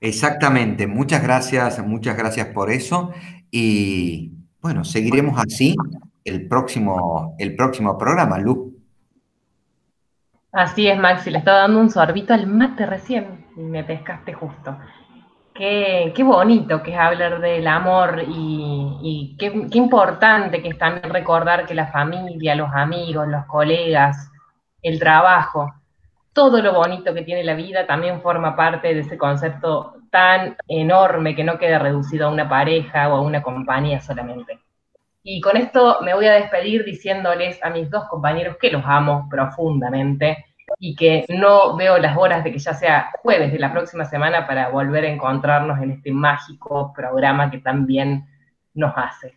Exactamente, muchas gracias, muchas gracias por eso. Y bueno, seguiremos así el próximo, el próximo programa, Lu. Así es, Maxi, le estaba dando un sorbito al mate recién y me pescaste justo. Qué, qué bonito que es hablar del amor y, qué, qué importante que es también recordar que la familia, los amigos, los colegas, el trabajo, todo lo bonito que tiene la vida también forma parte de ese concepto tan enorme que no queda reducido a una pareja o a una compañía solamente. Y con esto me voy a despedir diciéndoles a mis dos compañeros que los amo profundamente y que no veo las horas de que ya sea jueves de la próxima semana para volver a encontrarnos en este mágico programa que tan bien nos hace.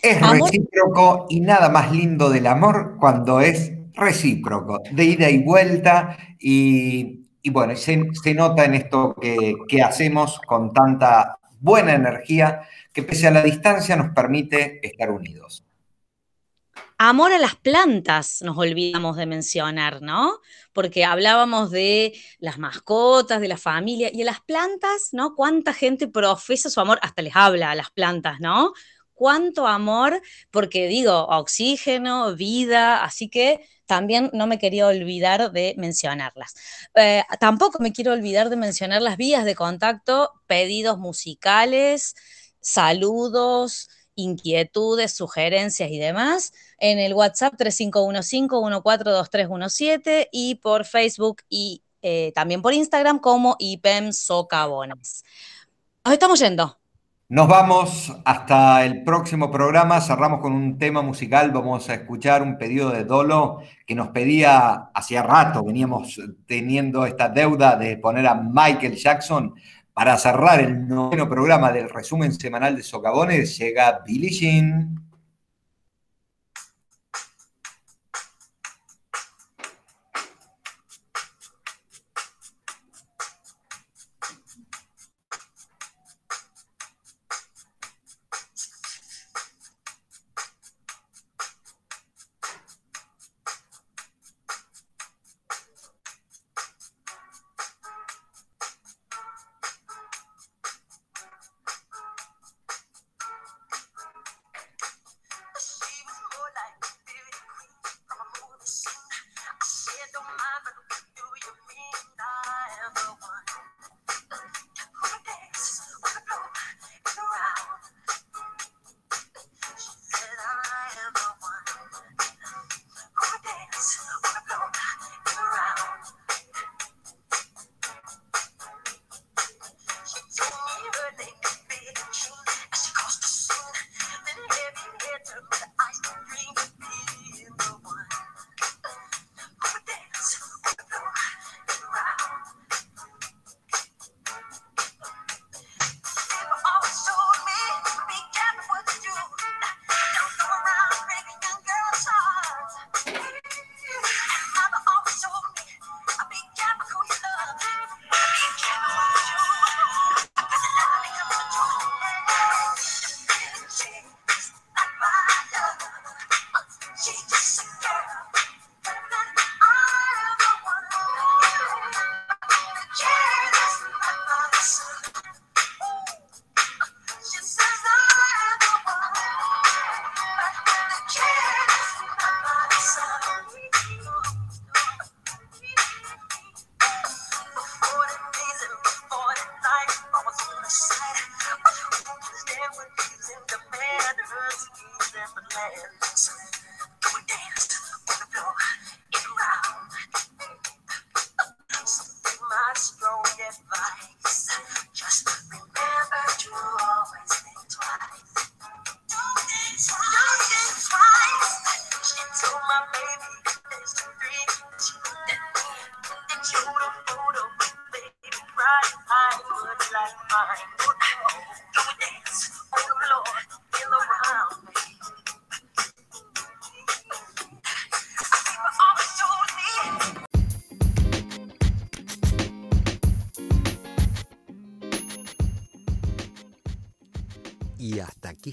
Es recíproco y nada más lindo del amor cuando es recíproco, de ida y vuelta y, y bueno, se, se, nota en esto que, que hacemos con tanta buena energía que pese a la distancia nos permite estar unidos. Amor a las plantas, nos olvidamos de mencionar, ¿no? Porque hablábamos de las mascotas, de la familia, y a las plantas, ¿no? ¿Cuánta gente profesa su amor? Hasta les habla a las plantas, ¿no? Cuánto amor, porque digo, oxígeno, vida, así que también no me quería olvidar de mencionarlas. Eh, tampoco me quiero olvidar de mencionar las vías de contacto, pedidos musicales, saludos, inquietudes, sugerencias y demás en el WhatsApp 3515-142317 y por Facebook y eh, también por Instagram como IPEM Socavones. Nos estamos yendo. Nos vamos hasta el próximo programa. Cerramos con un tema musical. Vamos a escuchar un pedido de Dolo que nos pedía hacía rato. Veníamos teniendo esta deuda de poner a Michael Jackson para cerrar el noveno programa del resumen semanal de Socavones. Llega Billie Jean.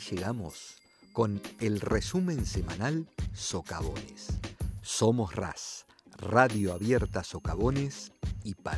Llegamos con el resumen semanal Socavones. Somos RAS, Radio Abierta Socavones y para.